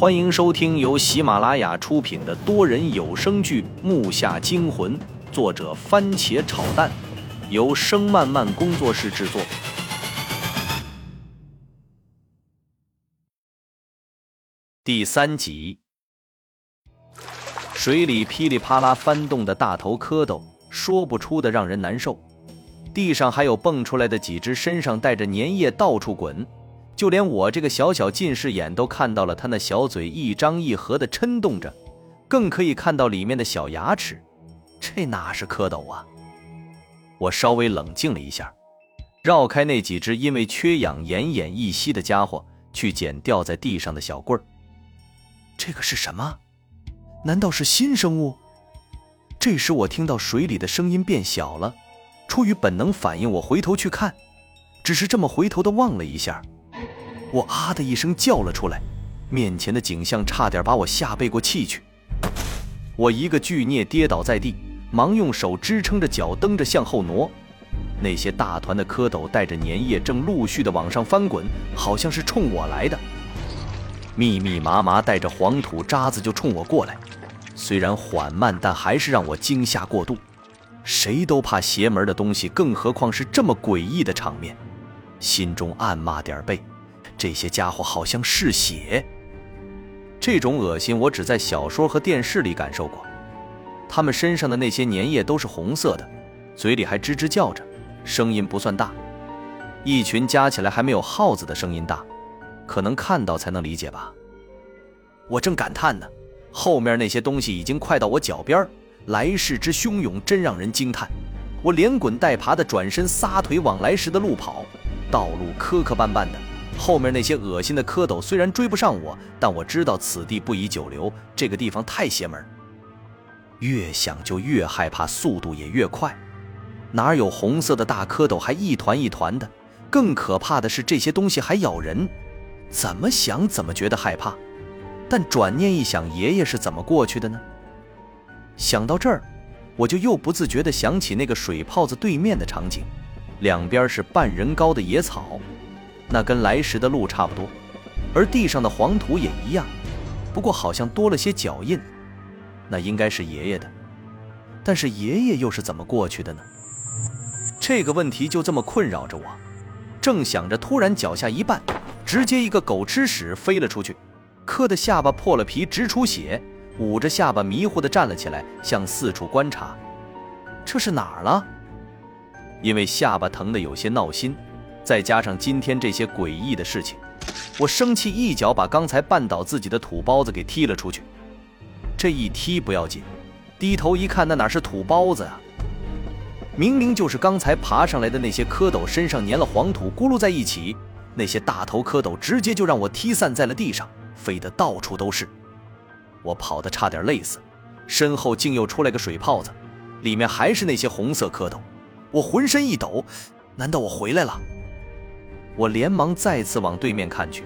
欢迎收听由喜马拉雅出品的多人有声剧《木下惊魂》，作者番茄炒蛋，由声漫漫工作室制作。第三集，水里噼里啪啦翻动的大头蝌蚪，说不出的让人难受。地上还有蹦出来的几只，身上带着粘液，到处滚。就连我这个小小近视眼都看到了，他那小嘴一张一合的抻动着，更可以看到里面的小牙齿。这哪是蝌蚪啊？我稍微冷静了一下，绕开那几只因为缺氧奄奄一息的家伙，去捡掉在地上的小棍儿。这个是什么？难道是新生物？这时我听到水里的声音变小了，出于本能反应，我回头去看，只是这么回头的望了一下。我啊的一声叫了出来，面前的景象差点把我吓背过气去。我一个巨孽跌倒在地，忙用手支撑着脚蹬着向后挪。那些大团的蝌蚪带着粘液正陆续的往上翻滚，好像是冲我来的。密密麻麻带着黄土渣子就冲我过来，虽然缓慢，但还是让我惊吓过度。谁都怕邪门的东西，更何况是这么诡异的场面，心中暗骂点背。这些家伙好像嗜血，这种恶心我只在小说和电视里感受过。他们身上的那些粘液都是红色的，嘴里还吱吱叫着，声音不算大，一群加起来还没有耗子的声音大，可能看到才能理解吧。我正感叹呢，后面那些东西已经快到我脚边，来势之汹涌真让人惊叹。我连滚带爬的转身撒腿往来时的路跑，道路磕磕绊绊的。后面那些恶心的蝌蚪虽然追不上我，但我知道此地不宜久留，这个地方太邪门。越想就越害怕，速度也越快。哪有红色的大蝌蚪还一团一团的？更可怕的是这些东西还咬人，怎么想怎么觉得害怕。但转念一想，爷爷是怎么过去的呢？想到这儿，我就又不自觉地想起那个水泡子对面的场景，两边是半人高的野草。那跟来时的路差不多，而地上的黄土也一样，不过好像多了些脚印，那应该是爷爷的。但是爷爷又是怎么过去的呢？这个问题就这么困扰着我。正想着，突然脚下一绊，直接一个狗吃屎飞了出去，磕的下巴破了皮直出血，捂着下巴迷糊的站了起来，向四处观察。这是哪儿了？因为下巴疼得有些闹心。再加上今天这些诡异的事情，我生气一脚把刚才绊倒自己的土包子给踢了出去。这一踢不要紧，低头一看，那哪是土包子啊？明明就是刚才爬上来的那些蝌蚪身上粘了黄土，咕噜在一起。那些大头蝌蚪直接就让我踢散在了地上，飞得到处都是。我跑得差点累死，身后竟又出来个水泡子，里面还是那些红色蝌蚪。我浑身一抖，难道我回来了？我连忙再次往对面看去，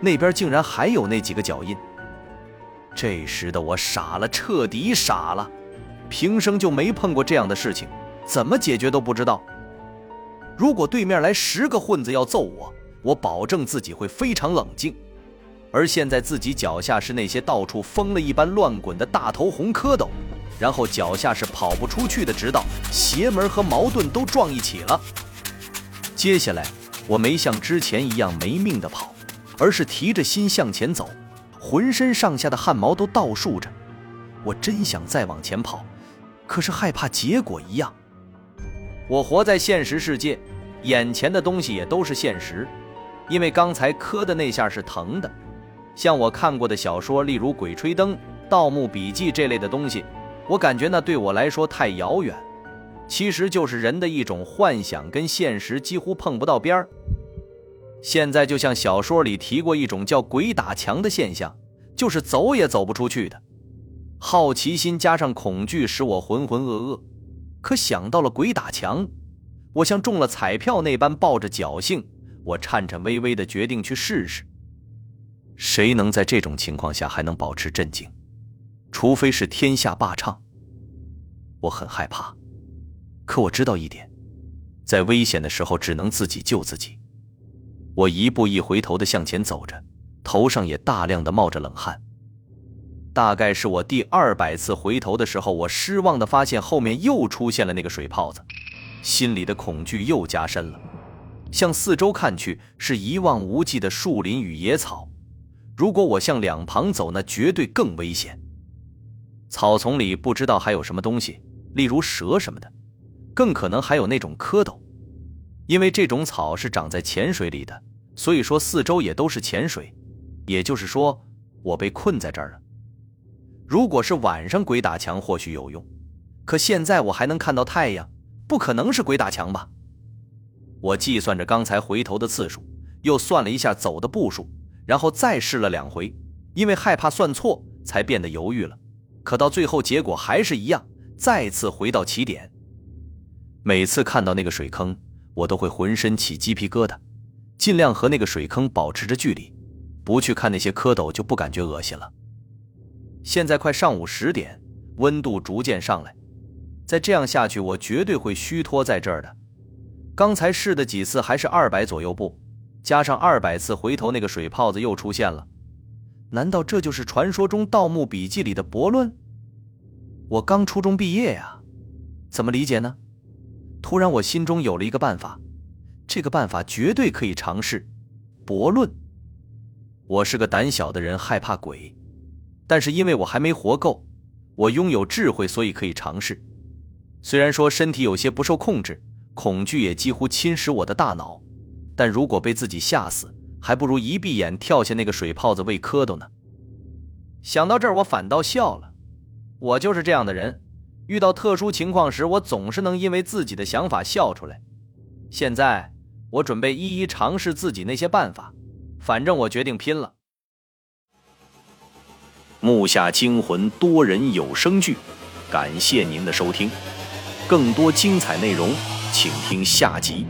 那边竟然还有那几个脚印。这时的我傻了，彻底傻了。平生就没碰过这样的事情，怎么解决都不知道。如果对面来十个混子要揍我，我保证自己会非常冷静。而现在自己脚下是那些到处疯了一般乱滚的大头红蝌蚪，然后脚下是跑不出去的直道，邪门和矛盾都撞一起了。接下来。我没像之前一样没命的跑，而是提着心向前走，浑身上下的汗毛都倒竖着。我真想再往前跑，可是害怕结果一样。我活在现实世界，眼前的东西也都是现实。因为刚才磕的那下是疼的，像我看过的小说，例如《鬼吹灯》《盗墓笔记》这类的东西，我感觉那对我来说太遥远。其实就是人的一种幻想，跟现实几乎碰不到边儿。现在就像小说里提过一种叫“鬼打墙”的现象，就是走也走不出去的。好奇心加上恐惧，使我浑浑噩噩。可想到了鬼打墙，我像中了彩票那般抱着侥幸，我颤颤巍巍地决定去试试。谁能在这种情况下还能保持镇静？除非是天下霸唱。我很害怕。可我知道一点，在危险的时候只能自己救自己。我一步一回头的向前走着，头上也大量的冒着冷汗。大概是我第二百次回头的时候，我失望的发现后面又出现了那个水泡子，心里的恐惧又加深了。向四周看去，是一望无际的树林与野草。如果我向两旁走，那绝对更危险。草丛里不知道还有什么东西，例如蛇什么的，更可能还有那种蝌蚪。因为这种草是长在浅水里的，所以说四周也都是浅水。也就是说，我被困在这儿了。如果是晚上鬼打墙或许有用，可现在我还能看到太阳，不可能是鬼打墙吧？我计算着刚才回头的次数，又算了一下走的步数，然后再试了两回，因为害怕算错，才变得犹豫了。可到最后结果还是一样，再次回到起点。每次看到那个水坑，我都会浑身起鸡皮疙瘩，尽量和那个水坑保持着距离，不去看那些蝌蚪就不感觉恶心了。现在快上午十点，温度逐渐上来，再这样下去，我绝对会虚脱在这儿的。刚才试的几次还是二百左右步，加上二百次回头，那个水泡子又出现了。难道这就是传说中《盗墓笔记》里的伯论？我刚初中毕业呀，怎么理解呢？突然我心中有了一个办法，这个办法绝对可以尝试。博论，我是个胆小的人，害怕鬼，但是因为我还没活够，我拥有智慧，所以可以尝试。虽然说身体有些不受控制。恐惧也几乎侵蚀我的大脑，但如果被自己吓死，还不如一闭眼跳下那个水泡子喂蝌蚪呢。想到这儿，我反倒笑了。我就是这样的人，遇到特殊情况时，我总是能因为自己的想法笑出来。现在，我准备一一尝试自己那些办法，反正我决定拼了。木下惊魂多人有声剧，感谢您的收听，更多精彩内容。请听下集。